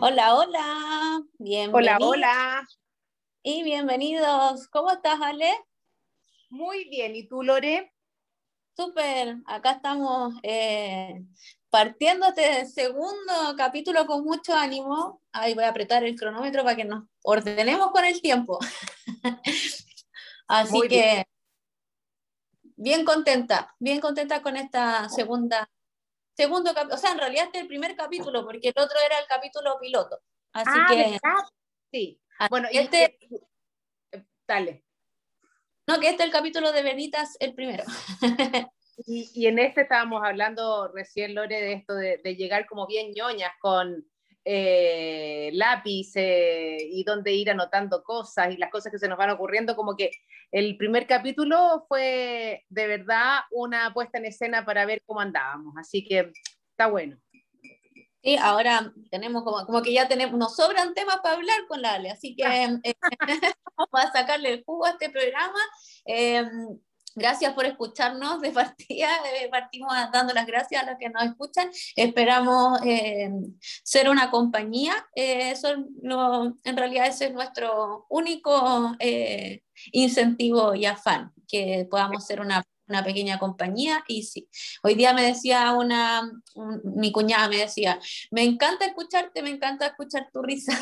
Hola, hola. Hola, hola. Y bienvenidos. ¿Cómo estás, Ale? Muy bien. ¿Y tú, Lore? Súper. Acá estamos eh, partiendo este segundo capítulo con mucho ánimo. Ahí voy a apretar el cronómetro para que nos ordenemos con el tiempo. Así que bien contenta, bien contenta con esta segunda segundo capítulo, o sea, en realidad este es el primer capítulo, porque el otro era el capítulo piloto. Así ah, que. Sí. Bueno, y este. dale. No, que este es el capítulo de Benitas, el primero. y, y, en este estábamos hablando recién, Lore, de esto de, de llegar como bien ñoñas con eh, lápiz y dónde ir anotando cosas y las cosas que se nos van ocurriendo, como que el primer capítulo fue de verdad una puesta en escena para ver cómo andábamos, así que está bueno. Sí, ahora tenemos como, como que ya tenemos, nos sobran temas para hablar con la Ale, así que eh, vamos a sacarle el jugo a este programa. Eh, Gracias por escucharnos de partida. Eh, partimos dando las gracias a los que nos escuchan. Esperamos eh, ser una compañía. Eh, eso en realidad ese es nuestro único incentivo y afán, que podamos ser una, una pequeña compañía. Y sí, hoy día me decía una, mi cuñada me decía, me encanta escucharte, me encanta escuchar tu risa.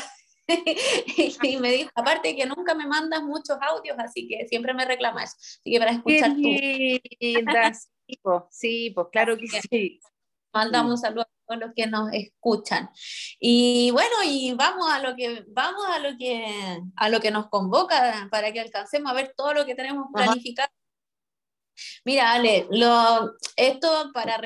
y me dijo, aparte que nunca me mandas muchos audios, así que siempre me reclamas. Así que para escuchar tú. sí, pues, sí, pues claro que sí. Mandamos saludos a todos los que nos escuchan. Y bueno, y vamos a lo que vamos a lo que a lo que nos convoca para que alcancemos a ver todo lo que tenemos planificado. Mira, Ale, lo, esto para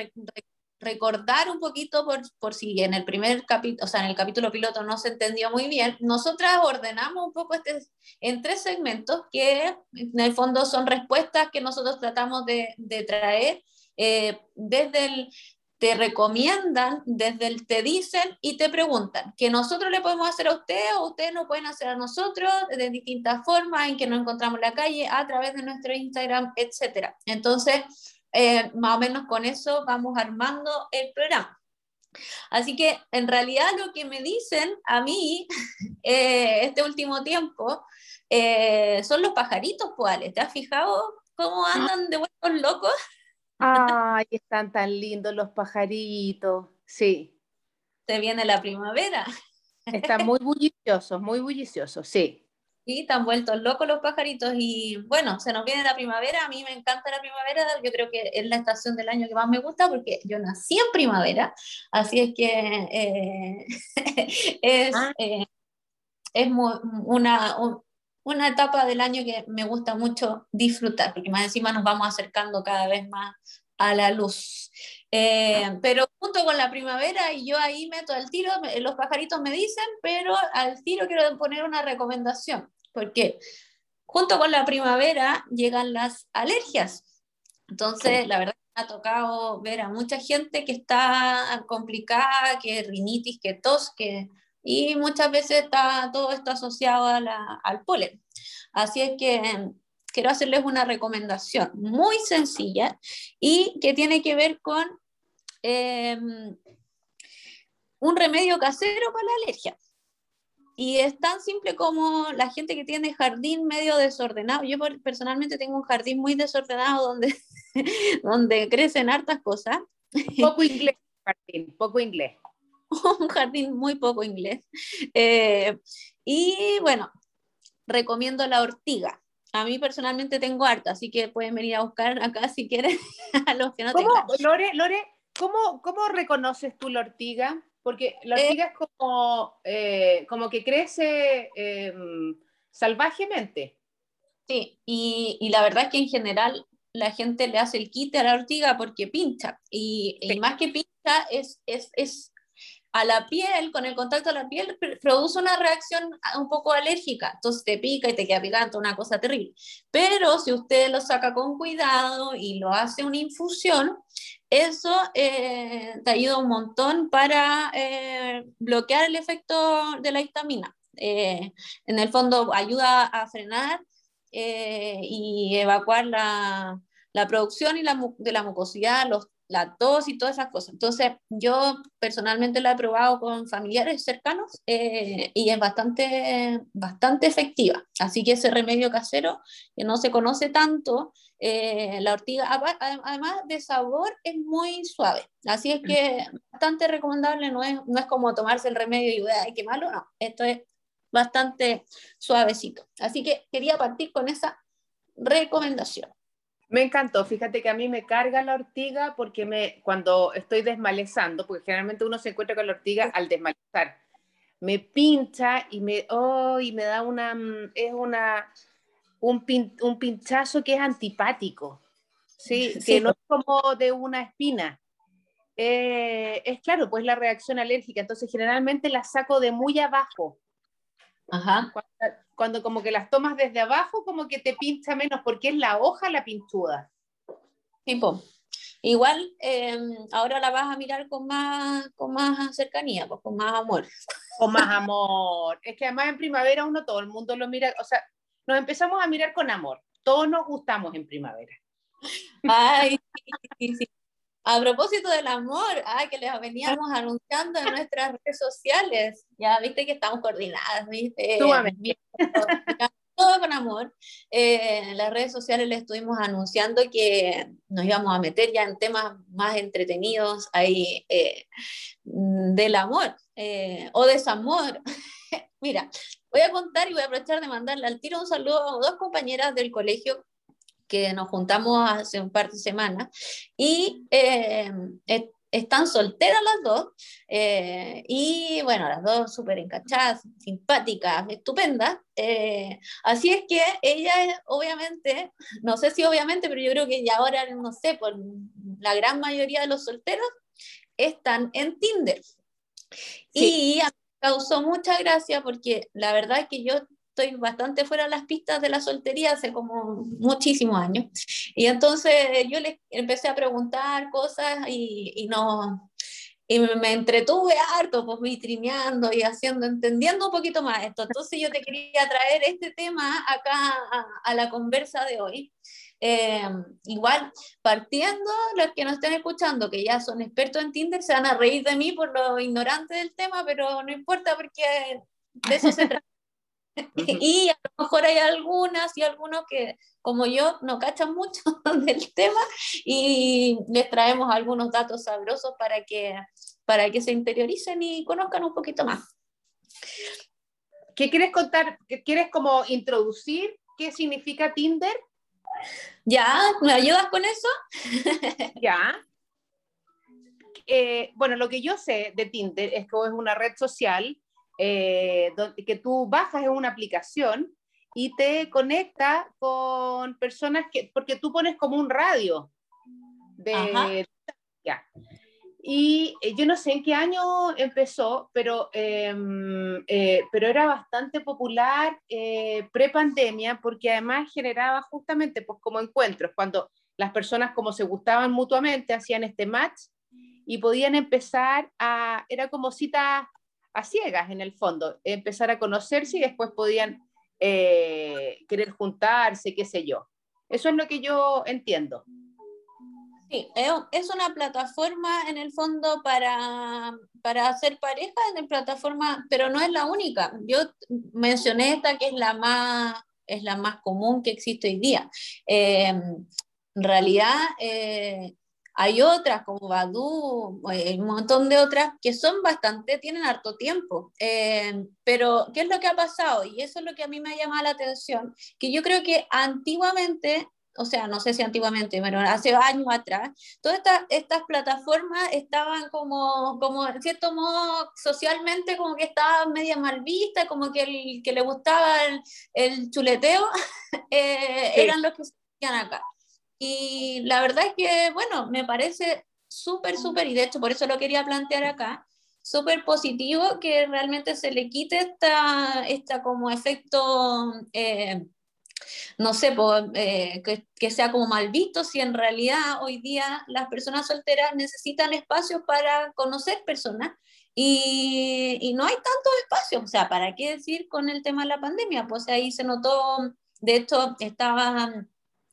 recordar un poquito por, por si en el primer capítulo, o sea, en el capítulo piloto no se entendió muy bien, nosotras ordenamos un poco este en tres segmentos que en el fondo son respuestas que nosotros tratamos de, de traer eh, desde el te recomiendan, desde el te dicen y te preguntan, que nosotros le podemos hacer a usted o ustedes nos pueden hacer a nosotros de distintas formas en que nos encontramos en la calle, a través de nuestro Instagram, etcétera. Entonces, eh, más o menos con eso vamos armando el programa. Así que en realidad lo que me dicen a mí eh, este último tiempo eh, son los pajaritos, ¿cuáles? ¿Te has fijado cómo andan de vueltos locos? Ay, están tan lindos los pajaritos, sí. Se viene la primavera. Están muy bulliciosos, muy bulliciosos, sí. Sí, están vueltos locos los pajaritos y bueno, se nos viene la primavera, a mí me encanta la primavera, yo creo que es la estación del año que más me gusta porque yo nací en primavera, así es que eh, es, ah. eh, es una, una etapa del año que me gusta mucho disfrutar, porque más encima nos vamos acercando cada vez más a la luz. Eh, ah. pero junto con la primavera, y yo ahí meto al tiro, los pajaritos me dicen, pero al tiro quiero poner una recomendación, porque junto con la primavera llegan las alergias. Entonces, la verdad me ha tocado ver a mucha gente que está complicada, que rinitis, que tos, que... y muchas veces está todo esto asociado al polen. Así es que quiero hacerles una recomendación muy sencilla y que tiene que ver con Em, un remedio casero para la alergia. Y es tan simple como la gente que tiene jardín medio desordenado. Yo personalmente tengo un jardín muy desordenado donde, donde crecen hartas cosas. Poco inglés, jardín, poco inglés. un jardín muy poco inglés. Eh, y bueno, recomiendo la ortiga. A mí personalmente tengo harta, así que pueden venir a buscar acá si quieren a los que no ¿Cómo? Lore, Lore, ¿Cómo, ¿Cómo, reconoces tú la ortiga? Porque la eh, ortiga es como, eh, como que crece em, salvajemente. Sí, y, y, la verdad es que en general la gente le hace el quite a la ortiga porque pincha. Y, y más que pincha, es, es, es, a la piel, con el contacto a la piel, produce una reacción un poco alérgica, entonces te pica y te queda picante, una cosa terrible. Pero si usted lo saca con cuidado y lo hace una infusión, eso eh, te ayuda un montón para eh, bloquear el efecto de la histamina. Eh, en el fondo ayuda a frenar y evacuar la, la producción y la, de la mucosidad, los la tos y todas esas cosas. Entonces, yo personalmente la he probado con familiares cercanos eh, y es bastante, bastante efectiva. Así que ese remedio casero, que no se conoce tanto, eh, la ortiga, además de sabor, es muy suave. Así es que bastante recomendable, no es, no es como tomarse el remedio y, ay, qué malo, no. Esto es bastante suavecito. Así que quería partir con esa recomendación. Me encantó, fíjate que a mí me carga la ortiga porque me, cuando estoy desmalezando, porque generalmente uno se encuentra con la ortiga al desmalezar, me pincha y me, oh, y me da una, mm, es una, un, un pinchazo que es antipático, ¿sí? que no es como de una espina. Eh, es claro, pues la reacción alérgica, entonces generalmente la saco de muy abajo. Ajá cuando como que las tomas desde abajo, como que te pincha menos, porque es la hoja la pinchuda. Tipo. Igual em, ahora la vas a mirar con más, con más cercanía, pues, con más amor. Con más amor. Es que además en primavera uno todo el mundo lo mira, o sea, nos empezamos a mirar con amor. Todos nos gustamos en primavera. Ay, sí, sí. A propósito del amor, ay, que les veníamos anunciando en nuestras redes sociales. Ya viste que estamos coordinadas, viste. Todo con amor. Eh, en las redes sociales les estuvimos anunciando que nos íbamos a meter ya en temas más entretenidos ahí eh, del amor eh, o desamor. Mira, voy a contar y voy a aprovechar de mandarle al tiro un saludo a dos compañeras del colegio que nos juntamos hace un par de semanas y eh, están solteras las dos eh, y bueno, las dos súper encachadas, simpáticas, estupendas. Eh, así es que ella obviamente, no sé si obviamente, pero yo creo que ya ahora, no sé, por la gran mayoría de los solteros están en Tinder. Y me causó mucha gracia porque la verdad es que yo estoy bastante fuera de las pistas de la soltería hace como muchísimos años. Y entonces yo le empecé a preguntar cosas y, y no, y me entretuve harto, pues vitrineando y haciendo, entendiendo un poquito más esto. Entonces yo te quería traer este tema acá a, la conversa de hoy. Eh, igual, partiendo, los que nos estén escuchando, que ya son expertos en Tinder, se van a reír de mí por lo ignorante del tema, pero no importa porque de eso se trata. Y a lo mejor hay algunas y algunos que, como yo, no cachan mucho del tema y les traemos algunos datos sabrosos para que, para que se interioricen y conozcan un poquito más. ¿Qué quieres contar? ¿Qué ¿Quieres como introducir qué significa Tinder? Ya, ¿me ayudas con eso? ya. Eh, bueno, lo que yo sé de Tinder es que es una red social eh, que tú bajas en una aplicación y te conecta con personas que, porque tú pones como un radio de... Y eh, yo no sé en qué año empezó, pero, em, eh, pero era bastante popular pre-pandemia porque además generaba justamente pues, como encuentros, cuando las personas como se gustaban mutuamente hacían este match y podían empezar a, era como citas a ciegas en el fondo, empezar a conocerse y después podían eh, querer juntarse, qué sé yo. Eso es lo que yo entiendo. Sí, es una plataforma en el fondo para, para hacer pareja, en plataforma, pero no es la única. Yo mencioné esta que es la más, es la más común que existe hoy día. Eh, en realidad, eh, hay otras como Badu, hay un montón de otras que son bastante, tienen harto tiempo. Eh, pero, ¿qué es lo que ha pasado? Y eso es lo que a mí me ha llamado la atención, que yo creo que antiguamente, o sea, no sé si antiguamente, pero hace años atrás, todas estas, estas plataformas estaban como, como, en cierto modo, socialmente como que estaban media mal vistas, como que el que le gustaba el, el chuleteo, eh, eran los que se acá. Y la verdad es que, bueno, me parece súper, súper, y de hecho por eso lo quería plantear acá, súper positivo que realmente se le quite esta, esta como efecto... Eh, no sé, eh, que, sea como mal visto, si en realidad hoy día las personas solteras necesitan espacios para conocer personas y, no hay tantos espacios, o sea, ¿para qué decir con el tema de la pandemia? Pues ahí se notó, de hecho, estaba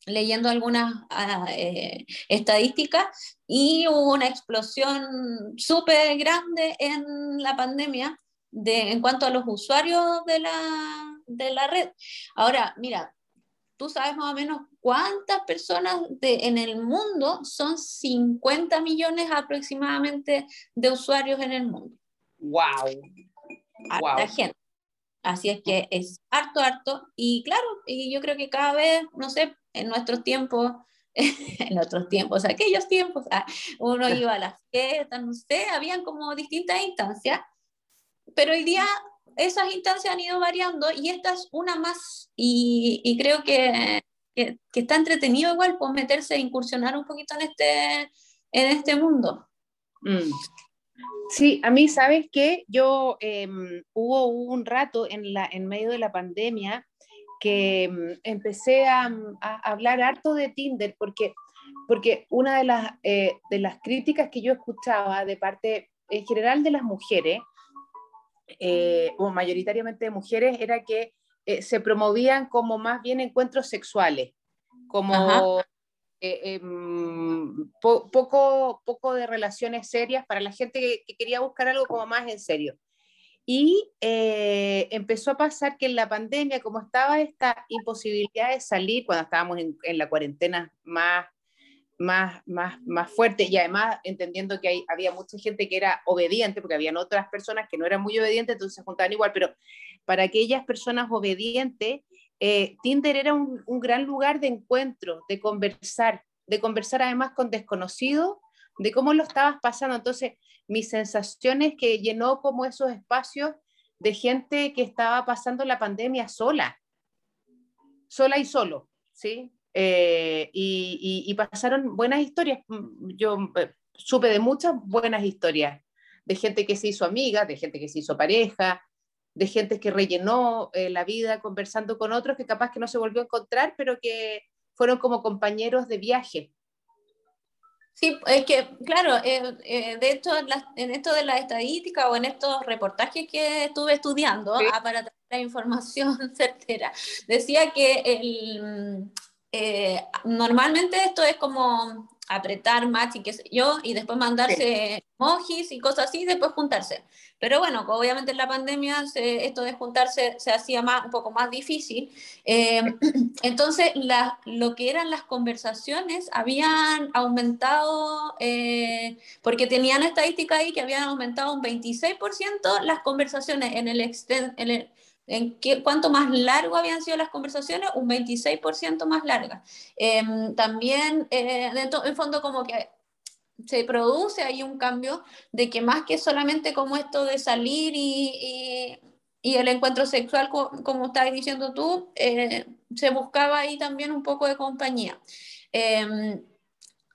leyendo algunas ah, eh, estadísticas y hubo una explosión súper grande en la pandemia de, en cuanto a los usuarios de la, de la red. Ahora, mira, tú sabes más o menos cuántas personas de, en el mundo, son 50 millones aproximadamente de usuarios en el mundo. ¡Wow! Harta gente. Así es que es harto, harto. Y claro, y yo creo que cada vez, no sé, en nuestros tiempos, en otros tiempos, aquellos tiempos, ah, uno iba a las fiestas, no sé, habían como distintas instancias, pero hoy día esas instancias han ido variando y esta es una más y, creo que, que, está entretenido igual pues meterse, incursionar un poquito en este, en este mundo. Mm. Sí, a mí, ¿sabes qué? Yo em, hubo un rato en, la, en medio de la pandemia que em, empecé a, a, hablar harto de Tinder porque, porque una de las, eh, de las críticas que yo escuchaba de parte en general de las mujeres eh, o mayoritariamente de mujeres, era que eh, se promovían como más bien encuentros sexuales, como eh, em, poco, poco de relaciones serias para la gente que, quería buscar algo como más en serio. Y empezó a pasar que en la pandemia, como estaba esta imposibilidad de salir, cuando estábamos en, en la cuarentena más más, más, más fuerte y además entendiendo que hay, había mucha gente que era obediente, porque habían otras personas que no eran muy obedientes, entonces se juntaban igual, pero para aquellas personas obedientes, eh, Tinder era un, gran lugar de encuentro, de conversar, de conversar además con desconocidos, de cómo lo estabas pasando. Entonces, mi sensación es que llenó como esos espacios de gente que estaba pasando la pandemia sola, sola y solo, ¿sí? Eh, y, pasaron buenas historias. Yo eh, supe de muchas buenas historias, de gente que se hizo amiga, de gente que se hizo pareja, de gente que rellenó eh, la vida conversando con otros que capaz que no se volvió a encontrar, pero que fueron como compañeros de viaje. Sí, es que, claro, de hecho, en, esto de la estadística o en estos reportajes que estuve estudiando ah, para traer la información certera, decía que el, eh, normalmente esto es como apretar match y qué sé yo, y después mandarse emojis y cosas así, y después juntarse. Pero bueno, obviamente en la pandemia esto de juntarse se hacía más, un poco más difícil. Eh, entonces, lo que eran las conversaciones habían aumentado, eh, porque tenían estadística ahí que habían aumentado un 26% las conversaciones en el, exten, en el en cuánto más largo habían sido las conversaciones, un 26% más largas. Em, también, eh, en fondo, como que se produce ahí un cambio de que más que solamente como esto de salir y, y, el encuentro sexual, como, como estabas diciendo tú, eh, se buscaba ahí también un poco de compañía. Em,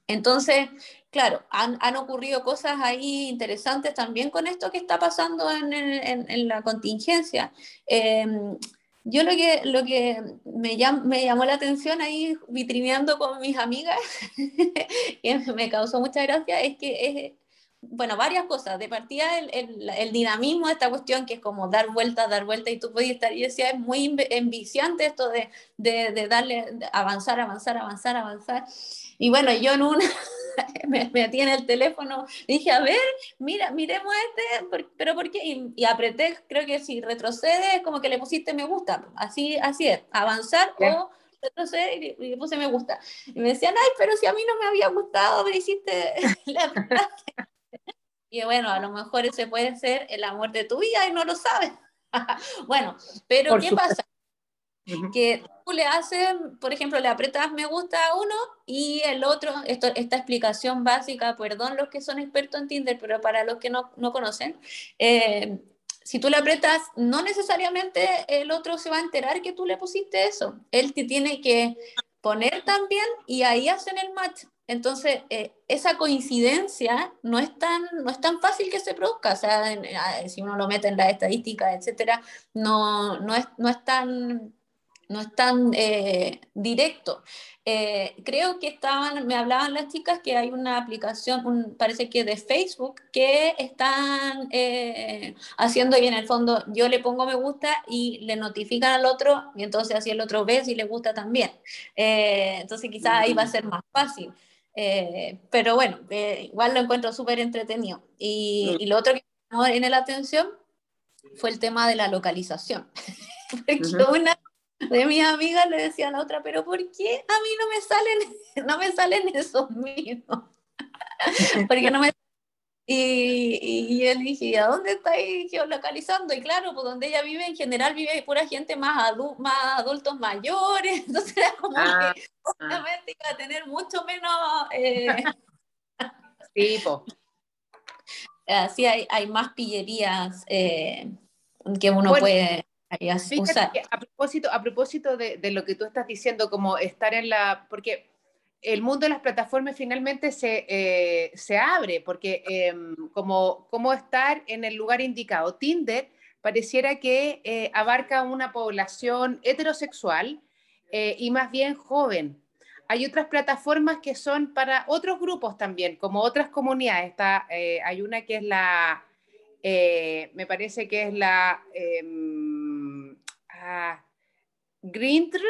entonces, claro, han, ocurrido cosas ahí interesantes también con esto que está pasando en, la contingencia. Em, yo lo que, lo que me, me, llamó la atención ahí vitrineando con mis amigas, que me causó mucha gracia, es que es, bueno, varias cosas. De partida, el, dinamismo de esta cuestión, que es como dar vueltas, dar vueltas, y tú puedes estar, y decía, es muy enviciante esto de, de, de darle, avanzar, avanzar, avanzar, avanzar. Y bueno, yo en una me metí en el teléfono, dije, a ver, mira, miremos este, pero ¿por qué? Y, apreté, creo que si retrocede, como que le pusiste me gusta, así, así es, avanzar o retroceder y, le puse me gusta. Y me decían, ay, pero si a mí no me había gustado, me hiciste la Y bueno, a lo mejor ese puede ser el amor de tu vida y no lo sabes. bueno, pero ¿qué pasa? Que tú le haces, por ejemplo, le apretas me gusta a uno y el otro, esto, esta explicación básica, perdón los que son expertos en Tinder, pero para los que no, no conocen, eh, si tú le apretas, no necesariamente el otro se va a enterar que tú le pusiste eso. Él te tiene que poner también y ahí hacen el match. entonces, eh, esa coincidencia no es, tan, no es tan fácil que se produzca. O sea, si uno lo mete en las estadísticas, etcétera, no, no, es, no es tan no es tan eh, directo. Eh, creo que estaban, me hablaban las chicas que hay una aplicación, parece que de Facebook, que están eh, haciendo y en el fondo yo le pongo me gusta y le notifican al otro y entonces así el otro ve si le gusta también. entonces quizás ahí va a ser más fácil. pero bueno, igual lo encuentro súper entretenido. Y, y, lo otro que me llamó en la atención fue el tema de la localización. Porque una de mi amiga le decía a la otra, pero ¿por qué a mí no me salen, no me salen esos mismos? Porque no me y, y él dije, ¿a dónde estáis geolocalizando? Y claro, pues donde ella vive, en general vive pura gente más, más adultos mayores, entonces era como ah, que ah. obviamente iba a tener mucho menos... Eh... Sí, Así hay, hay más pillerías eh, que uno puede a propósito, a propósito de, de, lo que tú estás diciendo, como estar en la, porque el mundo de las plataformas finalmente se, eh, se abre, porque em, como, como estar en el lugar indicado. Tinder pareciera que eh, abarca una población heterosexual eh, y más bien joven. Hay otras plataformas que son para otros grupos también, como otras comunidades. Está, hay una que es la, me parece que es la em, Grindr,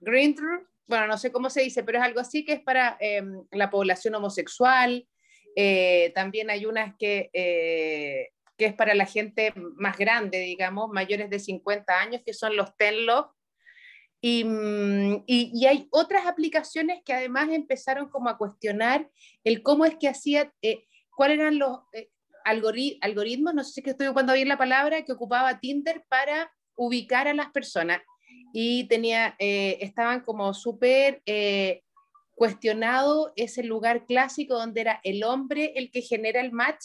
Grindr, bueno, no sé cómo se dice, pero es algo así que es para em, la población homosexual. Eh, también hay unas que, eh, que es para la gente más grande, digamos, mayores de 50 años, que son los Tenlo. Mm, y, y, hay otras aplicaciones que además empezaron como a cuestionar el cómo es que hacía, eh, cuáles eran los algoritmos, no sé si que estoy ocupando bien la palabra, que ocupaba Tinder para ubicar a las personas y tenía, eh, estaban como súper eh, cuestionado ese lugar clásico donde era el hombre el que genera el match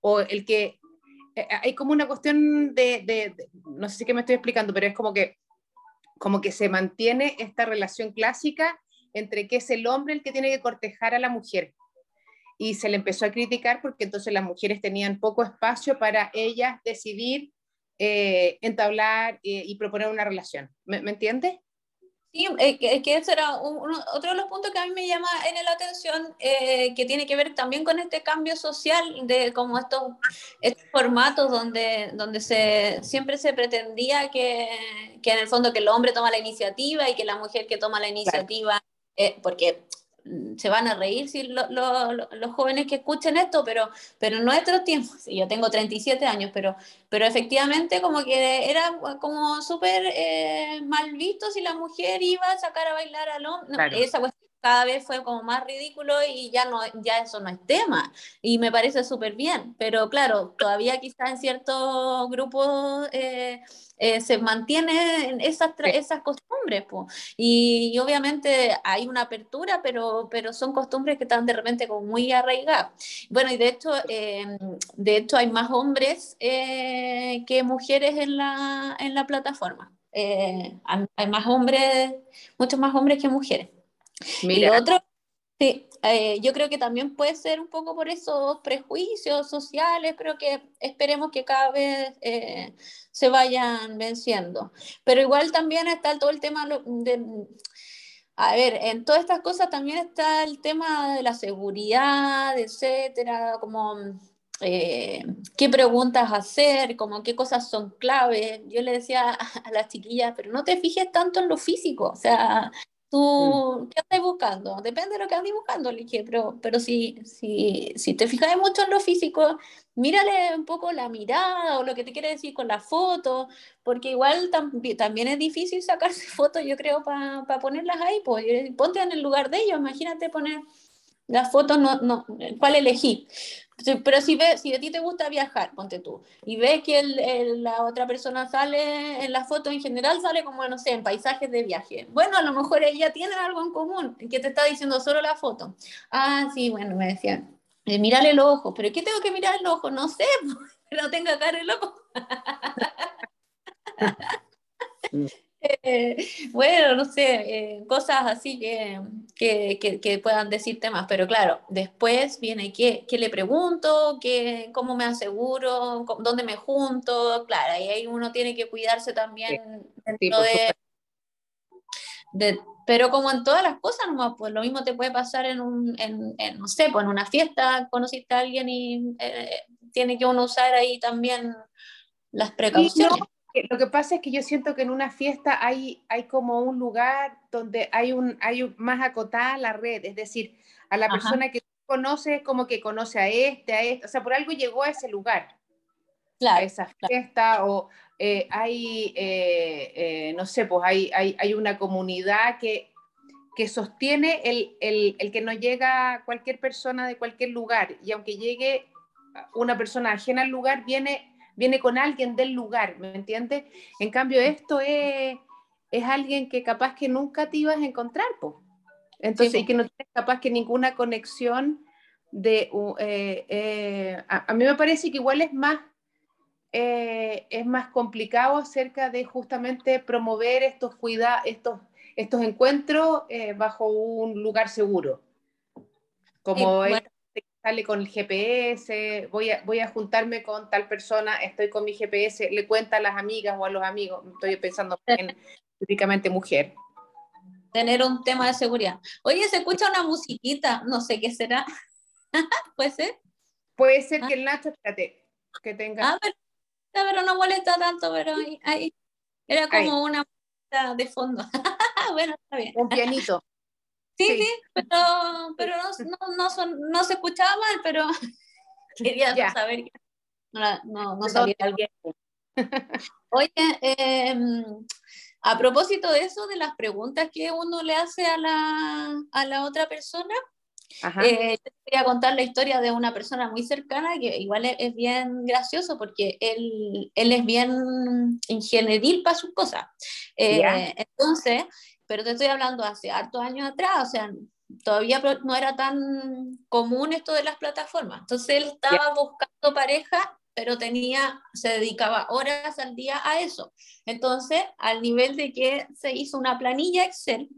o el que... Eh, hay como una cuestión de, no sé si que me estoy explicando, pero es como que, como que se mantiene esta relación clásica entre que es el hombre el que tiene que cortejar a la mujer. Y se le empezó a criticar porque entonces las mujeres tenían poco espacio para ellas decidir eh, entablar eh, y proponer una relación. ¿Me, ¿me entiendes? Sí, es que, ese era otro de los puntos que a mí me llama en la atención, eh, que tiene que ver también con este cambio social, de como estos, estos formatos donde, donde se, siempre se pretendía que, que, en el fondo que el hombre toma la iniciativa y que la mujer que toma la iniciativa, porque Mm, se van a reír si los jóvenes que escuchen esto, pero, pero en nuestros tiempos, yo tengo 37 años, pero, pero efectivamente como que era como súper eh, mal visto si la mujer iba a sacar a bailar al hombre. Esa cuestión cada vez fue como más ridículo y ya, no, ya eso no es tema. Y me parece súper bien, pero claro, todavía quizá en ciertos grupos... Eh, eh, se mantienen esas, esas costumbres. Y, obviamente hay una apertura, pero, pero son costumbres que están de repente como muy arraigadas. Bueno, y de hecho, em, de hecho hay más hombres eh, que mujeres en la, en la plataforma. Eh, hay más hombres, muchos más hombres que mujeres. Mira. Y otro, sí, eh, yo creo que también puede ser un poco por esos prejuicios sociales, pero que esperemos que cada vez eh, se vayan venciendo. Pero igual también está todo el tema de... A ver, en todas estas cosas también está el tema de la seguridad, etcétera, como eh, qué preguntas hacer, como qué cosas son claves. Yo le decía a las chiquillas, pero no te fijes tanto en lo físico, o sea, ¿Tú qué estás buscando? Depende de lo que andes buscando, le pero, pero si, si, si te fijas mucho en lo físico, mírale un poco la mirada o lo que te quiere decir con la foto, porque igual también es difícil sacarse fotos, yo creo, para ponerlas ahí. Pues, ponte en el lugar de ellos, imagínate poner las fotos, no, no, ¿cuál elegí? Pero si, ve, si a ti te gusta viajar, ponte tú, y ves que el, la otra persona sale en la foto, en general sale como, no sé, en paisajes de viaje. Bueno, a lo mejor ella tiene algo en común, que te está diciendo solo la foto. Ah, sí, bueno, me decían, eh, mírale el ojo, pero ¿qué tengo que mirar el ojo? No sé, no tenga cara el ojo. bueno, no sé, eh, cosas así que, que, que, puedan decir temas, pero claro, después viene qué, qué le pregunto, qué, cómo me aseguro, dónde me junto, claro, y ahí uno tiene que cuidarse también dentro de, de, pero como en todas las cosas, pues lo mismo te puede pasar en un, en, no sé, pues en una fiesta, conociste a alguien y eh, tiene que uno usar ahí también las precauciones. Lo que pasa es que yo siento que en una fiesta hay, hay como un lugar donde hay, un, hay más acotada la red, es decir, a la persona que conoce como que conoce a este, a este, o sea, por algo llegó a ese lugar, claro, a esa fiesta, o eh, hay, eh, eh, no sé, pues hay, hay, hay una comunidad que, que sostiene el, el, el, que no llega cualquier persona de cualquier lugar, y aunque llegue una persona ajena al lugar, viene, viene con alguien del lugar, ¿me entiendes? En cambio, esto es, es alguien que capaz que nunca te ibas a encontrar, pues. Entonces, y que no tienes capaz que ninguna conexión de... a, a, mí me parece que igual es más eh, es más complicado acerca de justamente promover estos, cuida estos, estos encuentros eh, bajo un lugar seguro. Como sale con el GPS, voy a, voy a juntarme con tal persona, estoy con mi GPS, le cuenta a las amigas o a los amigos, estoy pensando en típicamente mujer. Tener un tema de seguridad. Oye, se escucha una musiquita, no sé qué será. ¿Puede ser? Puede ser ah. que el Nacho, espérate, que tenga. Ah, pero no molesta tanto, pero ahí, era como una de fondo. bueno, está bien. Un pianito. Sí, sí, pero, pero no, no, no, se escuchaba mal, pero quería saber que no, no, sabía algo. Oye, em, a propósito de eso, de las preguntas que uno le hace a la, a la otra persona, eh, quería contar la historia de una persona muy cercana que igual es, bien gracioso porque él, él, es bien ingenieril para sus cosas. Eh, entonces, pero te estoy hablando hace hartos años atrás, o sea, todavía no era tan común esto de las plataformas. Entonces él estaba buscando pareja, pero tenía, se dedicaba horas al día a eso. Entonces, al nivel de que se hizo una planilla Excel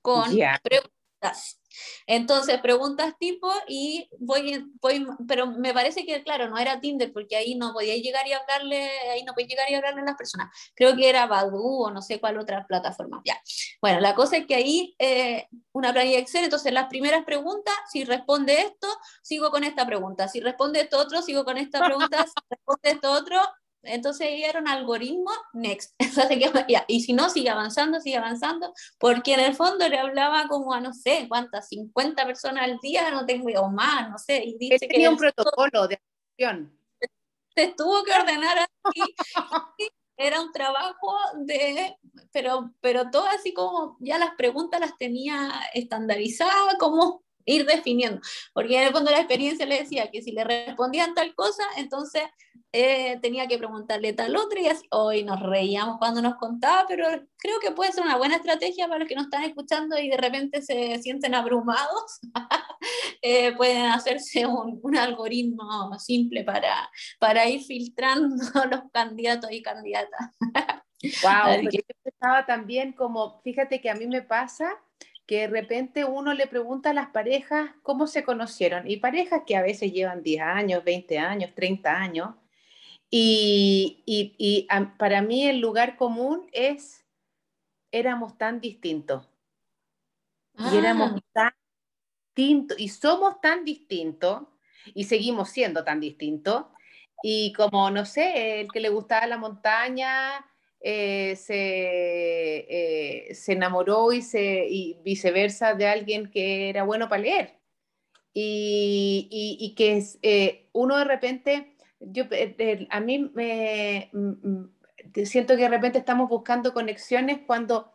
con preguntas entonces, preguntas tipo y voy, voy, pero me parece que, claro, no era Tinder porque ahí no podía llegar y hablarle, ahí no podía llegar y hablarle a las personas. Creo que era Badu o no sé cuál otra plataforma. Ya. Bueno, la cosa es que ahí eh, una planilla Excel, entonces las primeras preguntas, si responde esto, sigo con esta pregunta. Si responde esto otro, sigo con esta pregunta. Si responde esto otro, entonces era un algoritmo, next. y si no, sigue avanzando, sigue avanzando, porque en el fondo le hablaba como a no sé cuántas, 50 personas al día, no tengo, o más, no sé. Y dice tenía un protocolo de acción. Se tuvo que ordenar así. era un trabajo de, pero, pero todo así como ya las preguntas las tenía estandarizadas, como ir definiendo, porque en el fondo la experiencia le decía que si le respondían tal cosa, entonces eh, tenía que preguntarle tal otra y así, hoy nos reíamos cuando nos contaba, pero creo que puede ser una buena estrategia para los que nos están escuchando y de repente se sienten abrumados, eh, pueden hacerse un, un, algoritmo simple para, para ir filtrando los candidatos y candidatas. wow, yo estaba también como, fíjate que a mí me pasa que de repente uno le pregunta a las parejas cómo se conocieron, y parejas que a veces llevan 10 años, 20 años, 30 años, y, y, para mí el lugar común es, éramos tan distintos. Y éramos ah. tan distintos, y somos tan distintos, y seguimos siendo tan distintos. Y como, no sé, el que le gustaba la montaña, eh, se, eh, se, enamoró y, se, y viceversa de alguien que era bueno para leer. Y, y, que eh, uno de repente yo, a mí me siento que de repente estamos buscando conexiones cuando,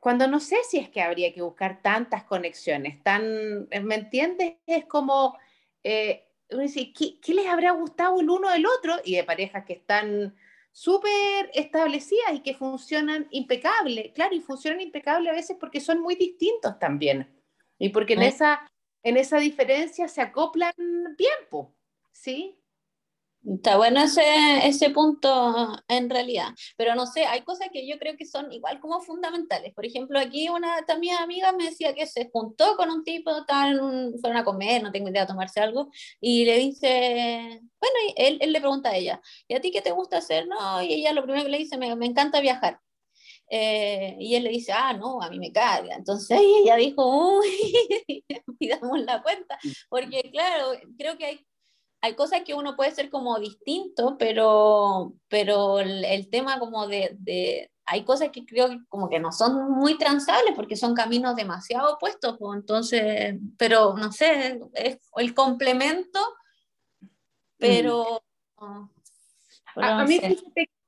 cuando no sé si es que habría que buscar tantas conexiones, tan, ¿me entiendes? Es como, eh, ¿qué, ¿qué, les habrá gustado el uno del otro? Y de parejas que están súper establecidas y que funcionan impecable, claro, y funcionan impecable a veces porque son muy distintos también, y porque en, esa, en esa diferencia se acoplan tiempo, ¿sí? Está bueno ese, ese punto en realidad, pero no sé, hay cosas que yo creo que son igual como fundamentales. Por ejemplo, aquí una también amiga me decía que se juntó con un tipo, tal, fueron a comer, no tengo idea, a tomarse algo, y le dice, bueno, él, él, le pregunta a ella, ¿y a ti qué te gusta hacer? No, y ella lo primero que le dice, me, me encanta viajar. Eh, y él le dice, ah, no, a mí me carga. Entonces ella dijo, uy, pidamos la cuenta, porque claro, creo que hay hay cosas que uno puede ser como distinto, pero, pero el, tema como de, de, hay cosas que creo que como que no son muy transables porque son caminos demasiado opuestos, pues, entonces, pero no sé, es el complemento, pero... Mm. a, mí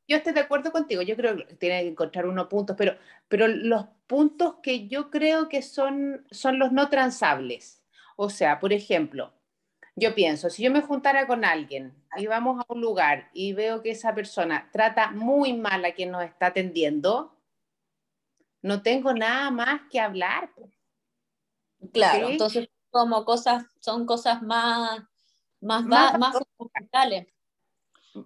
yo estoy de acuerdo contigo, yo creo que tiene que encontrar unos puntos, pero, pero los puntos que yo creo que son, son los no transables. O sea, por ejemplo, yo pienso, si yo me juntara con alguien y vamos a un lugar y veo que esa persona trata muy mal a quien nos está atendiendo, no tengo nada más que hablar. Claro, entonces como cosas, son cosas más, más, más, más fundamentales.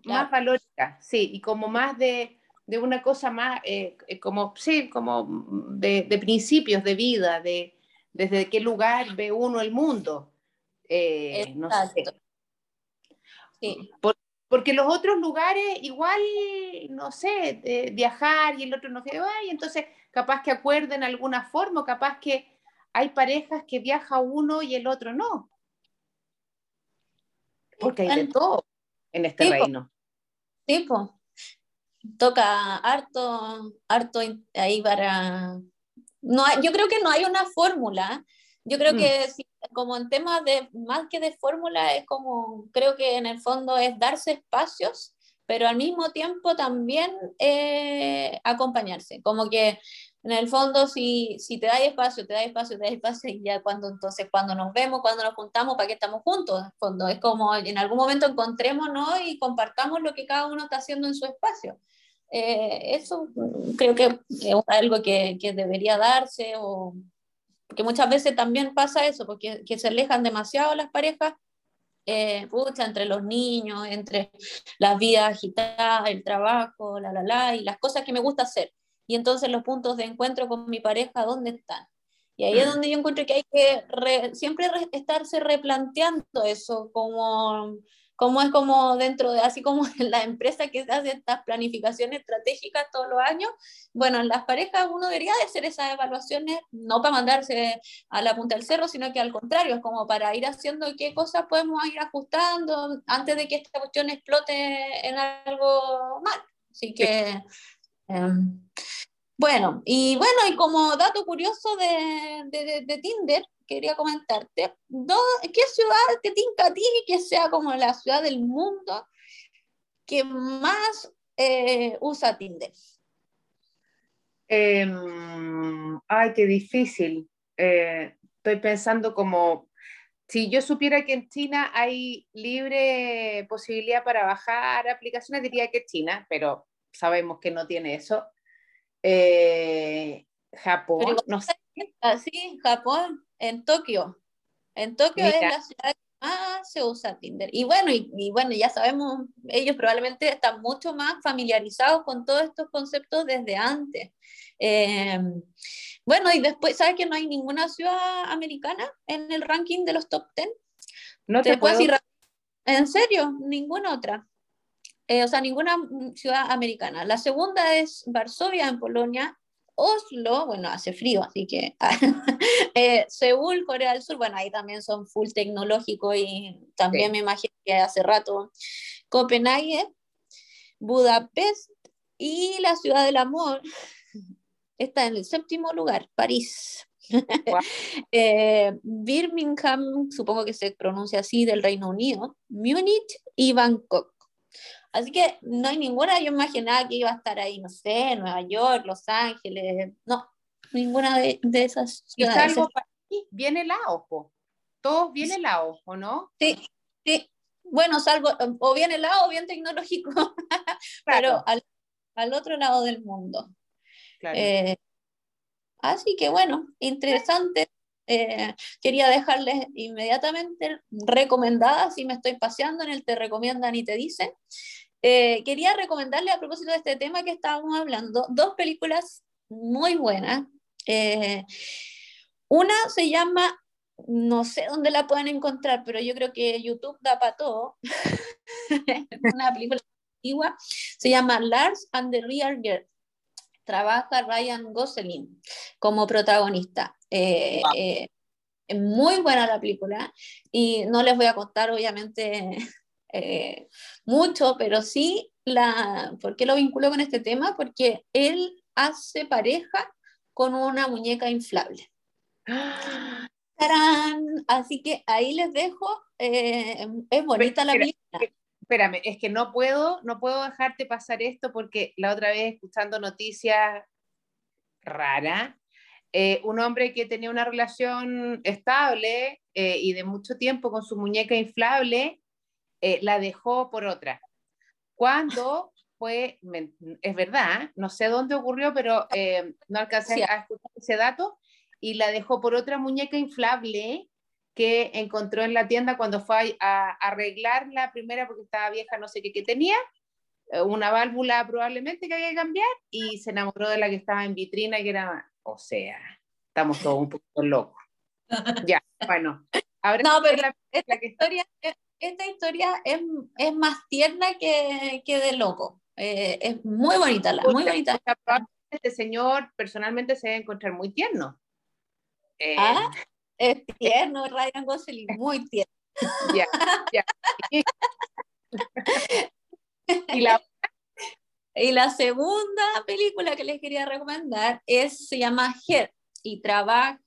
Más valóricas, sí, y como más de, de una cosa más, eh, eh, como, sí, como de, de, principios de vida, de desde qué lugar ve uno el mundo. Eh, no sé. porque los otros lugares, igual, no sé, viajar y el otro no que y entonces capaz que acuerden alguna forma, capaz que hay parejas que viaja uno y el otro no. Porque hay de todo en este reino. Tipo, toca harto, harto ahí para... No yo creo que no hay una fórmula. Yo creo mm. que como en temas de, más que de fórmula, es como, creo que en el fondo es darse espacios, pero al mismo tiempo también eh, acompañarse. Como que en el fondo, si, si te da espacio, te da espacio, te da espacio, y ya cuando entonces, cuando nos vemos, cuando nos juntamos, ¿para qué estamos juntos? En es como en algún momento encontrémonos y compartamos lo que cada uno está haciendo en su espacio. Eh, eso creo que es algo que, que debería darse o porque muchas veces también pasa eso, porque que se alejan demasiado las parejas, eh, entre los niños, entre las vidas agitadas, el trabajo, la, la, la, y las cosas que me gusta hacer. Y entonces los puntos de encuentro con mi pareja, ¿dónde están? Y ahí es mm. donde yo encuentro que hay que siempre estarse replanteando eso, como como es como dentro de, así como en la empresa que hace estas planificaciones estratégicas todos los años, bueno, en las parejas uno debería de hacer esas evaluaciones, no para mandarse a la punta del cerro, sino que al contrario, es como para ir haciendo qué cosas podemos ir ajustando antes de que esta cuestión explote en algo mal. Así que... Em, bueno, y bueno, y como dato curioso de, de, de Tinder, quería comentarte. ¿Qué ciudad te tinca a ti que sea como la ciudad del mundo que más eh, usa Tinder? Em, ay, qué difícil. Eh, estoy pensando como, si yo supiera que en China hay libre posibilidad para bajar aplicaciones, diría que China, pero sabemos que no tiene eso. Eh, Japón, no sé. Sí, Japón en Tokio. En Tokio es la ciudad que más se usa Tinder. Y bueno, y, bueno, ya sabemos, ellos probablemente están mucho más familiarizados con todos estos conceptos desde antes. Em, bueno, y después, ¿sabes que no hay ninguna ciudad americana en el ranking de los top 10? No te, puedo decir. En serio, ninguna otra. Eh, o sea, ninguna ciudad americana. La segunda es Varsovia en Polonia, Oslo, bueno, hace frío, así que eh, Seúl, Corea del Sur, bueno, ahí también son full tecnológico y también me imagino que hace rato Copenhague, Budapest y la ciudad del amor está en el séptimo lugar, París. Eh, Birmingham, supongo que se pronuncia así, del Reino Unido, Múnich y Bangkok. Así que no hay ninguna, yo imaginaba que iba a estar ahí, no sé, Nueva York, Los Ángeles, no, ninguna de, esas ciudades. Y viene Laos, todos viene Laos, ¿o no? Sí, sí, bueno, salvo, o viene Laos o bien tecnológico, pero al, otro lado del mundo. Eh, así que bueno, interesante eh, quería dejarles inmediatamente recomendadas, si me estoy paseando en el te recomiendan y te dicen. Eh, quería recomendarle a propósito de este tema que estábamos hablando, dos películas muy buenas. Eh, una se llama, no sé dónde la pueden encontrar, pero yo creo que YouTube da para todo. una película antigua, se llama Lars and the Real Girl. Trabaja Ryan Gosling como protagonista. Eh, eh, es muy buena la película y no les voy a contar obviamente eh, mucho, pero sí la, ¿por qué lo vinculo con este tema? Porque él hace pareja con una muñeca inflable. Así que ahí les dejo, es bonita la película espérame, es que no puedo, no puedo dejarte pasar esto porque la otra vez escuchando noticias raras, eh, un hombre que tenía una relación estable eh, y de mucho tiempo con su muñeca inflable, eh, la dejó por otra. Cuando fue, es verdad, no sé dónde ocurrió, pero no alcancé a escuchar ese dato, y la dejó por otra muñeca inflable que encontró en la tienda cuando fue a, arreglar la primera porque estaba vieja, no sé qué, qué tenía, eh, una válvula probablemente que había que cambiar y se enamoró de la que estaba en vitrina que era, o sea, estamos todos un poco locos. ya, bueno. Ahora no, pero esta, historia, esta historia es, es más tierna que, que de loco. Eh, es muy bonita, la, muy bonita. Este señor personalmente se debe encontrar muy tierno. Eh, ¿Ah? Es tierno, Ryan Gosling, muy tierno. Ya, ya. y, la... y la segunda película que les quería recomendar es, se llama Her y trabaja,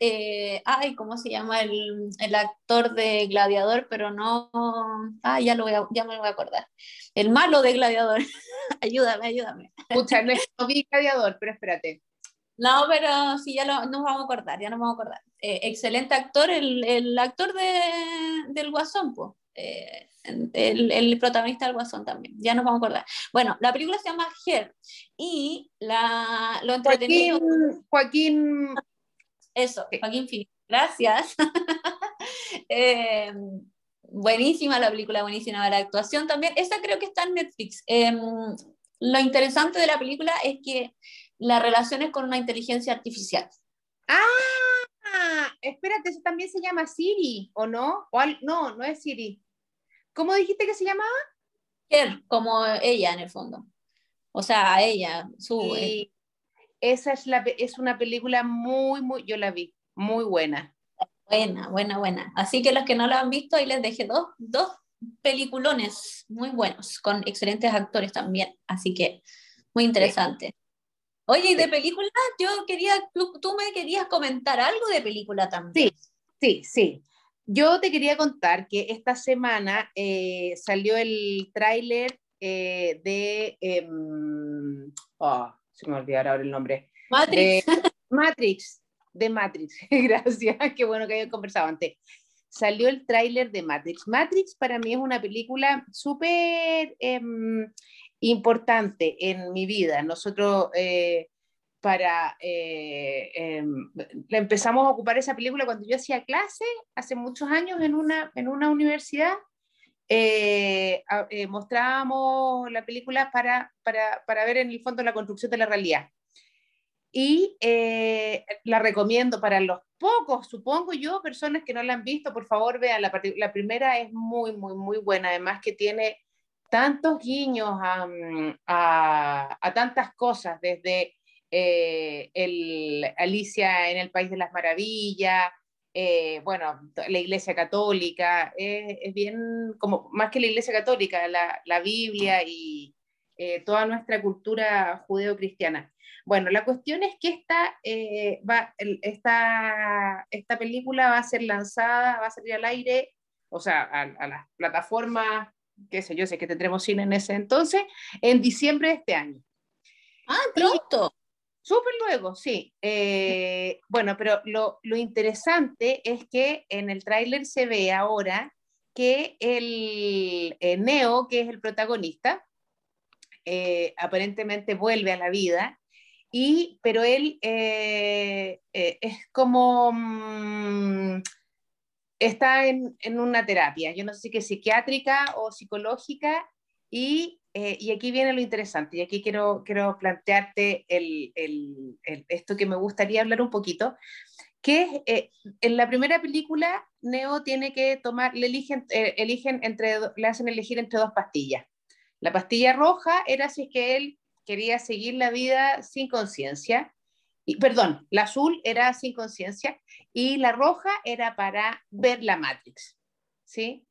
eh, ay, ¿cómo se llama el, el, actor de Gladiador? Pero no, ah, ya, lo voy a, ya me lo voy a acordar. El malo de Gladiador. ayúdame, ayúdame. Escucha, no vi Gladiador, pero espérate. No, pero sí, ya lo, nos vamos a acordar, ya nos vamos a acordar. Eh, excelente actor, el, el actor de, del Guasón, pues. el, el, protagonista del Guasón también, ya nos vamos a acordar. Bueno, la película se llama Her y la, lo entretenido... Joaquín, Joaquín... Eso, Joaquín Phoenix, gracias. eh, buenísima la película, buenísima la actuación también. Esa creo que está en Netflix. Em, lo interesante de la película es que la relación es con una inteligencia artificial. Ah, espérate, eso también se llama Siri, ¿o no? O no, no es Siri. ¿Cómo dijiste que se llamaba? como ella en el fondo. O sea, ella, su... Eh. Esa es, la, es una película muy, muy, yo la vi, muy buena. Buena, buena, buena. Así que los que no la han visto, ahí les dejé dos, dos peliculones muy buenos, con excelentes actores también. Así que muy interesante. Oye, y de película, yo quería, tú, me querías comentar algo de película también. Sí, sí, sí. Yo te quería contar que esta semana eh, salió el tráiler eh, de... Oh, se me olvidó ahora el nombre. Matrix. De, Matrix, de Matrix. Gracias, qué bueno que hayan conversado antes. Salió el tráiler de Matrix. Matrix para mí es una película súper... Em, importante en mi vida. Nosotros eh, para, eh, em, empezamos a ocupar esa película cuando yo hacía clase hace muchos años en una, en una universidad. Eh, mostrábamos la película para, para, para, ver en el fondo la construcción de la realidad. Y la recomiendo para los pocos, supongo yo, personas que no la han visto, por favor vean, la, la primera es muy, muy, muy buena, además que tiene tantos guiños a, a, tantas cosas, desde eh, el, Alicia en el País de las Maravillas, eh, bueno, la Iglesia Católica, es bien, como más que la Iglesia Católica, la, la Biblia y eh, toda nuestra cultura judeo-cristiana. Bueno, la cuestión es que esta, va, esta, esta película va a ser lanzada, va a salir al aire, o sea, a, a las plataformas qué sé yo, sé que tendremos cine en ese entonces, en diciembre de este año. Ah, pronto. Súper luego, sí. Eh, bueno, pero lo, lo, interesante es que en el tráiler se ve ahora que el, Neo, que es el protagonista, eh, aparentemente vuelve a la vida Y, pero él eh, eh, es como, mm, está en, en, una terapia, yo no sé si es psiquiátrica o psicológica, y, eh, y, aquí viene lo interesante, y aquí quiero, quiero plantearte el, el, esto que me gustaría hablar un poquito, que eh, en la primera película Neo tiene que tomar, le eligen, eh, eligen entre, le hacen elegir entre dos pastillas. La pastilla roja era si es que él quería seguir la vida sin conciencia, y perdón, la azul era sin conciencia y la roja era para ver la Matrix, ¿sí?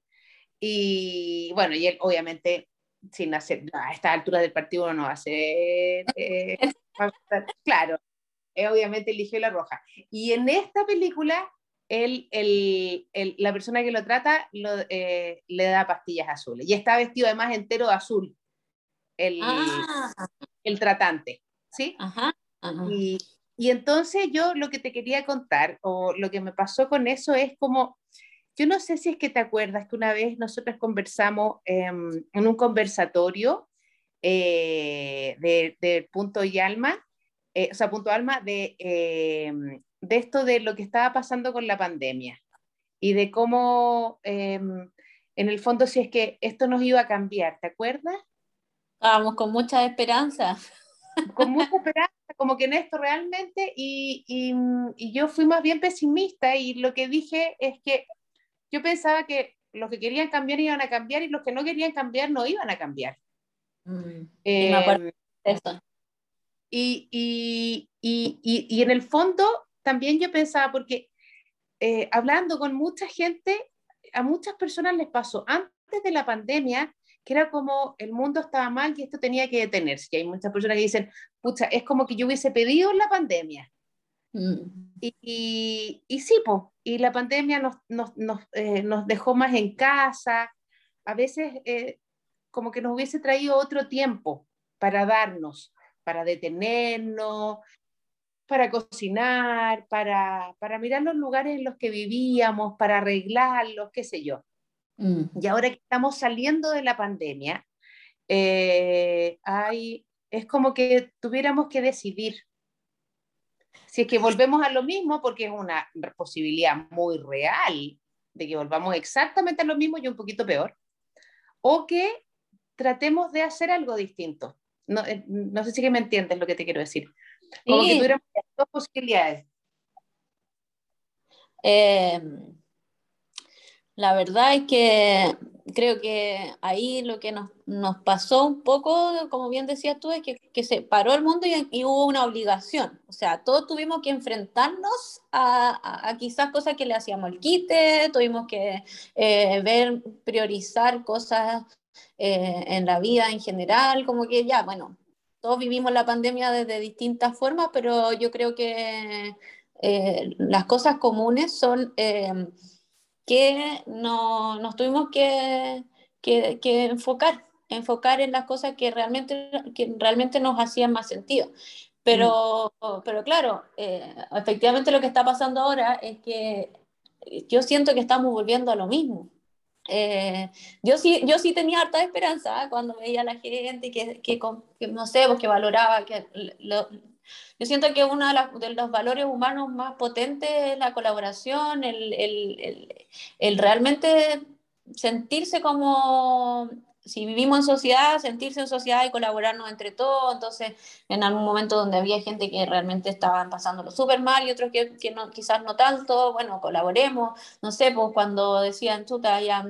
Y bueno, y él obviamente sin hacer, a esta altura del partido no va a ser, eh, claro, eh, obviamente eligió la roja. Y en esta película, él, el, el, la persona que lo trata lo, eh, le da pastillas azules. Y está vestido además entero de azul, el, ah. el tratante, ¿sí? Ajá, Y, y entonces yo lo que te quería contar, o lo que me pasó con eso es como yo no sé si es que te acuerdas que una vez nosotros conversamos em, en un conversatorio eh, de, Punto y Alma, eh, o sea, Punto Alma, de, em, de esto de lo que estaba pasando con la pandemia y de cómo, em, en el fondo, si es que esto nos iba a cambiar, ¿te acuerdas? Estábamos con mucha esperanza. Con mucha esperanza, como que en esto realmente, y, y yo fui más bien pesimista y lo que dije es que yo pensaba que los que querían cambiar iban a cambiar y los que no querían cambiar no iban a cambiar. Mm, em, y, y, y, y, en el fondo también yo pensaba, porque eh, hablando con mucha gente, a muchas personas les pasó antes de la pandemia que era como el mundo estaba mal y esto tenía que detenerse. Y hay muchas personas que dicen, pucha, es como que yo hubiese pedido la pandemia. Mm. Y, y, sí, pues, y la pandemia nos, nos, nos, eh, nos, dejó más en casa, a veces eh, como que nos hubiese traído otro tiempo para darnos, para detenernos, para cocinar, para, para mirar los lugares en los que vivíamos, para arreglarlos, qué sé yo. Mm. Y ahora que estamos saliendo de la pandemia, eh, hay, es como que tuviéramos que decidir si es que volvemos a lo mismo, porque es una posibilidad muy real de que volvamos exactamente a lo mismo y un poquito peor, o que tratemos de hacer algo distinto. No, eh, no sé si que me entiendes lo que te quiero decir. Como que tuviéramos dos posibilidades. Eh, la verdad es que creo que ahí lo que nos, nos, pasó un poco, como bien decías tú, es que, que se paró el mundo y, hubo una obligación. O sea, todos tuvimos que enfrentarnos a, a, quizás cosas que le hacíamos el quite, tuvimos que eh, ver, priorizar cosas eh, en la vida en general, como que ya, bueno, todos vivimos la pandemia desde distintas formas, pero yo creo que eh, las cosas comunes son que no, nos tuvimos que, que, enfocar, enfocar en las cosas que realmente, que realmente nos hacían más sentido. Pero, mm. pero claro, eh, efectivamente lo que está pasando ahora es que yo siento que estamos volviendo a lo mismo. Eh, yo, sí, yo sí tenía harta esperanza ¿eh? cuando veía a la gente que, que, que no sé, pues, que valoraba, que lo, yo siento que uno de, los valores humanos más potentes es la colaboración, el, el, el, realmente sentirse como, si vivimos en sociedad, sentirse en sociedad y colaborarnos entre todos. Entonces, en algún momento donde había gente que realmente estaban pasándolo súper mal y otros que, que no, quizás no tanto, bueno, colaboremos. No sé, pues cuando decían, chuta, ya...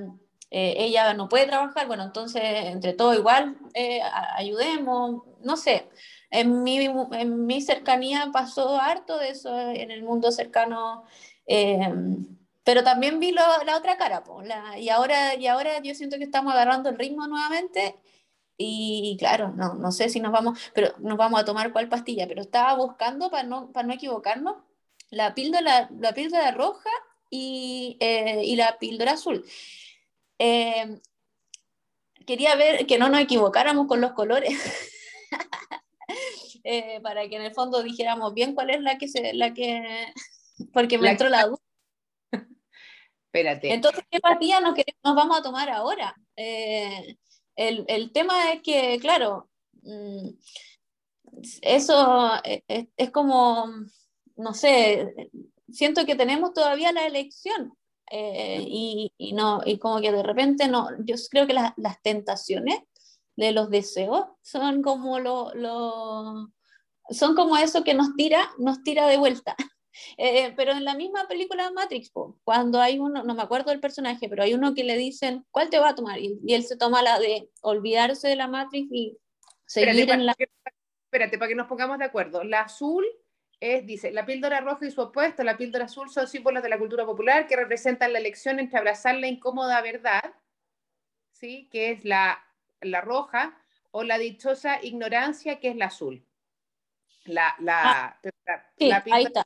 Eh, ella no puede trabajar, bueno, entonces entre todos igual eh, ayudemos, no sé, en mi, en mi cercanía pasó harto de eso en el mundo cercano. Eh, pero también vi la otra cara, y, ahora, y ahora yo siento que estamos agarrando el ritmo nuevamente y claro, no, no sé si nos vamos, pero nos vamos a tomar cuál pastilla, pero estaba buscando para no, para no equivocarnos la píldora, la píldora roja y, eh, y la píldora azul. Eh, quería ver que no nos equivocáramos con los colores. Eh, para que en el fondo dijéramos bien cuál es la que se, la que, porque me entró la duda. Espérate. Entonces, ¿qué pastilla nos, nos vamos a tomar ahora? Eh, el, el, tema es que, claro, mm, eso es, es, como, no sé, siento que tenemos todavía la elección. y, y, no, y como que de repente no, yo creo que las tentaciones de los deseos son como lo, lo, son como eso que nos tira, nos tira de vuelta. Eh, pero en la misma película Matrix, cuando hay uno, no me acuerdo del personaje, pero hay uno que le dicen, ¿cuál te va a tomar? Y, él se toma la de olvidarse de la Matrix y seguir espérate, en la... espérate, para que nos pongamos de acuerdo. La azul es, dice, la píldora roja y su opuesto, la píldora azul son símbolos de la cultura popular que representan la elección entre abrazar la incómoda verdad, ¿sí? que es la, la roja, o la dichosa ignorancia, que es la azul. La, la, ah, sí, ahí está.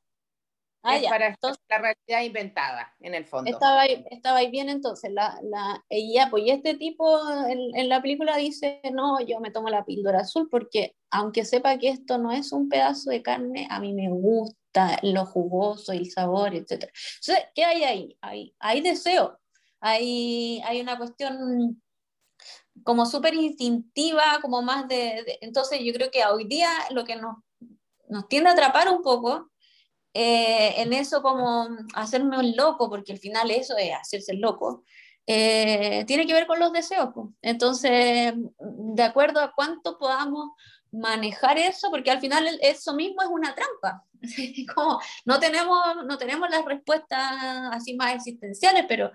Ah, es para entonces, la realidad inventada, en el fondo. Estaba ahí, estaba ahí bien entonces. La, la, ella, pues, y este tipo en, en, la película dice, no, yo me tomo la píldora azul porque aunque sepa que esto no es un pedazo de carne, a mí me gusta lo jugoso y el sabor, etc. Entonces, ¿qué hay ahí? Hay, hay deseo, hay, hay una cuestión como súper instintiva, como más de, de, Entonces yo creo que hoy día lo que nos, nos tiende a atrapar un poco eh, en eso como hacerme un loco, porque al final eso es hacerse el loco, eh, tiene que ver con los deseos. Pues. Entonces, de acuerdo a cuánto podamos manejar eso, porque al final eso mismo es una trampa. como no tenemos, no tenemos las respuestas así más existenciales, pero,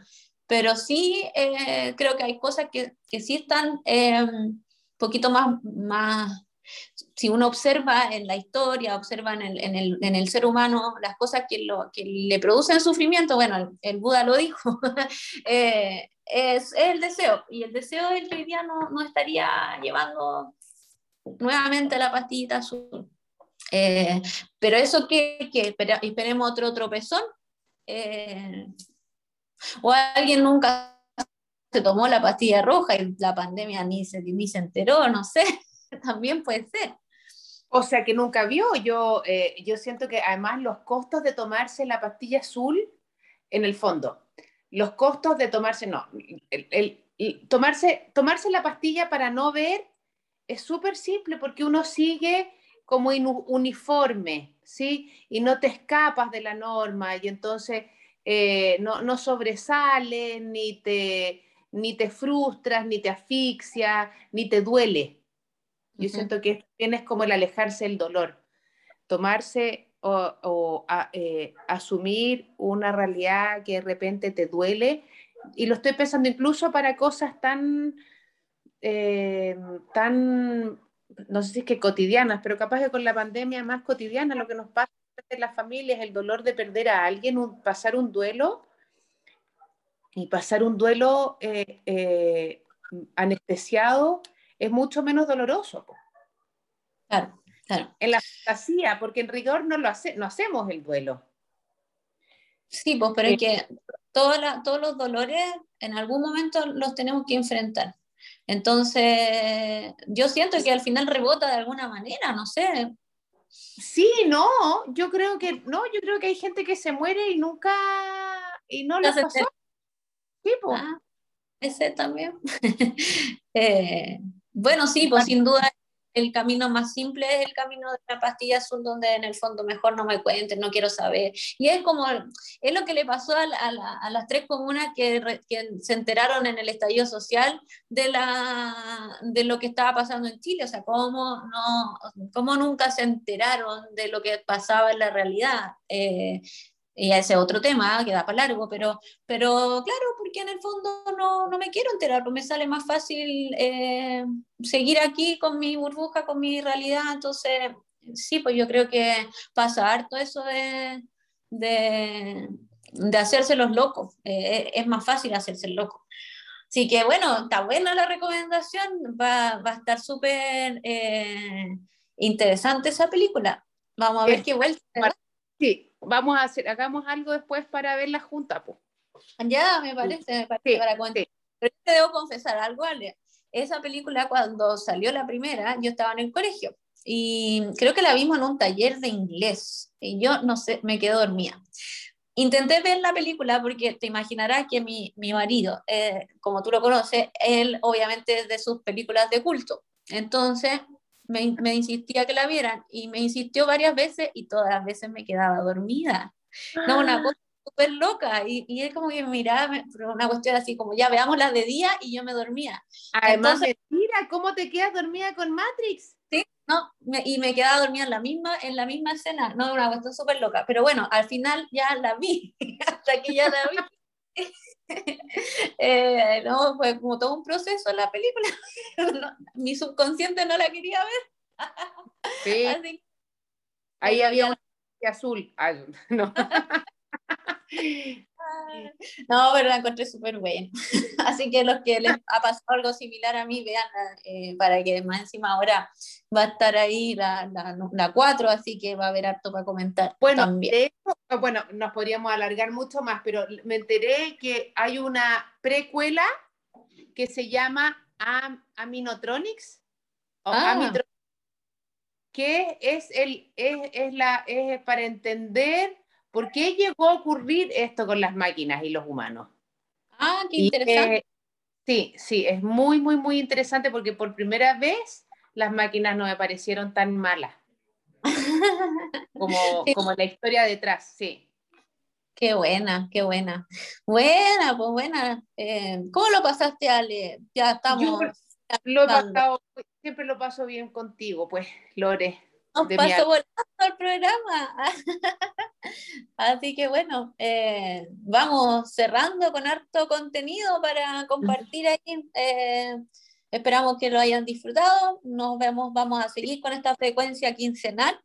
pero sí eh, creo que hay cosas que, que sí están un poquito más, más si uno observa en la historia, observa en el, en el, en el ser humano las cosas que, lo, que le producen sufrimiento, bueno, el, el Buda lo dijo, eh, es, es, el deseo. Y el deseo es que hoy día no, no estaría llevando nuevamente la pastillita azul. Eh, pero eso que, que esperemos otro tropezón. O alguien nunca se tomó la pastilla roja y la pandemia ni se, ni se enteró, no sé. también puede ser. O sea, que nunca vio. Yo, eh, yo siento que además los costos de tomarse la pastilla azul, en el fondo, los costos de tomarse, no, el, el, tomarse, tomarse la pastilla para no ver es súper simple porque uno sigue como uniforme, ¿sí? Y no te escapas de la norma y entonces eh, no, no sobresales, ni te, ni te frustras, ni te asfixias, ni te duele. Yo siento que también es como el alejarse del dolor, tomarse o, o a, eh, asumir una realidad que de repente te duele. Y lo estoy pensando incluso para cosas tan, eh, tan, no sé si es que cotidianas, pero capaz que con la pandemia más cotidiana, lo que nos pasa en las familias, el dolor de perder a alguien, un, pasar un duelo, y pasar un duelo eh, eh anestesiado es mucho menos doloroso. Claro, claro. En la fantasía, porque en rigor no, lo hace, no hacemos el duelo. Sí, pues, pero es que toda todos los dolores en algún momento los tenemos que enfrentar. Entonces, yo siento que al final rebota de alguna manera, no sé. Sí, no, yo creo que no, yo creo que hay gente que se muere y nunca y no lo pasó. Sí, pues. Ah, ese también. eh, bueno, sí, pues sin duda el camino más simple es el camino de la pastilla azul, donde en el fondo mejor no me cuenten, no quiero saber. Y es como, es lo que le pasó a, a, a las tres comunas que, que, se enteraron en el estallido social de, la, de lo que estaba pasando en Chile. O sea, cómo, no, cómo nunca se enteraron de lo que pasaba en la realidad. Eh, y ese otro tema que da para largo, pero, pero claro, porque en el fondo no, no me quiero enterar, pues me sale más fácil eh, seguir aquí con mi burbuja, con mi realidad, entonces sí, pues yo creo que pasa harto eso de, de, de hacerse los locos, eh, es más fácil hacerse el loco. Así que bueno, está buena la recomendación, va, va a estar súper eh, interesante esa película. Vamos a ver qué vuelta. Sí, vamos a hacer, hagamos algo después para verla junta, pues. Ya, me parece, me parece para contar. Pero te debo confesar algo, Ale. Esa película, cuando salió la primera, yo estaba en el colegio y creo que la vimos en un taller de inglés y yo no sé, me quedé dormida. Intenté ver la película porque te imaginarás que mi, mi marido, eh, como tú lo conoces, él obviamente es de sus películas de culto. Entonces, me, me insistía que la vieran y me insistió varias veces y todas las veces me quedaba dormida. No, una cosa súper loca y, y, él como que miraba, pero una cuestión así como ya veamos las de día y yo me dormía. Además, mira, ¿cómo te quedas dormida con Matrix? Sí, no, me, y me quedaba dormida en la misma, en la misma escena, no, una cuestión súper loca, pero bueno, al final ya la vi, hasta que ya la vi. eh, no, fue como todo un proceso en la película. no, mi subconsciente no la quería ver. sí. Así, Ahí había una azul. Ay, no. No, pero la encontré súper buena. Así que los que les ha pasado algo similar a mí, vean, eh, para que más encima ahora va a estar ahí la, la, la 4, así que va a haber harto para comentar. Bueno, también. de hecho, bueno, nos podríamos alargar mucho más, pero me enteré que hay una precuela que se llama Am Aminotronics. O Ah. Que es, el, es, es la, es para entender por qué llegó a ocurrir esto con las máquinas y los humanos. Ah, qué Y, interesante. eh, sí, sí, es muy, muy, muy interesante porque por primera vez las máquinas no me parecieron tan malas como, Sí. como la historia detrás, sí. Qué buena, qué buena. Buena, pues buena. Eh, ¿Cómo lo pasaste, Ale? Ya estamos. Yo lo he pasado, siempre lo paso bien contigo, pues, Lore. Nos de pasó volando el programa. Así que bueno, eh, vamos cerrando con harto contenido para compartir ahí. Eh, esperamos que lo hayan disfrutado. Nos vemos, vamos a seguir con esta frecuencia quincenal.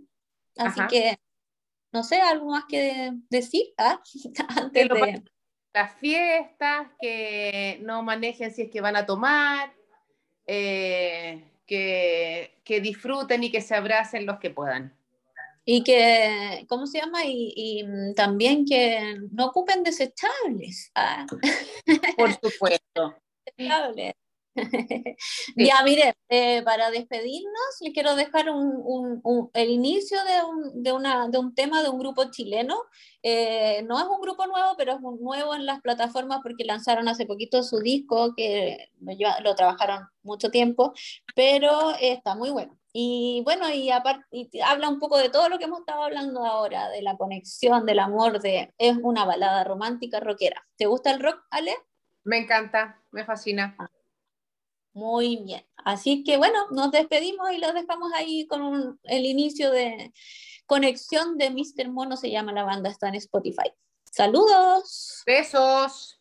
Así Ajá. que, no sé, algo más que decir ¿ah? Que antes lo de... Las fiestas, que no manejen si es que van a tomar, eh, que, que disfruten y que se abracen los que puedan. Y que, ¿cómo se llama? Y, y, mm, también que no ocupen desechables. ¿ah? Por supuesto. Desechables. Ya, mire, eh, para despedirnos, les quiero dejar un, un- un- el inicio de un, de, una, de un tema de un grupo chileno. Eh, no es un grupo nuevo, pero es un nuevo en las plataformas porque lanzaron hace poquito su disco, que lo, trabajaron mucho tiempo, pero eh, está muy bueno. Y bueno, y aparte y habla un poco de todo lo que hemos estado hablando ahora, de la conexión, del amor, de es una balada romántica rockera. ¿Te gusta el rock, Ale? Me encanta, me fascina. Muy bien. Así que bueno, nos despedimos y los dejamos ahí con el inicio de conexión de Mr. Mono, se llama la banda, está en Spotify. Saludos. Besos.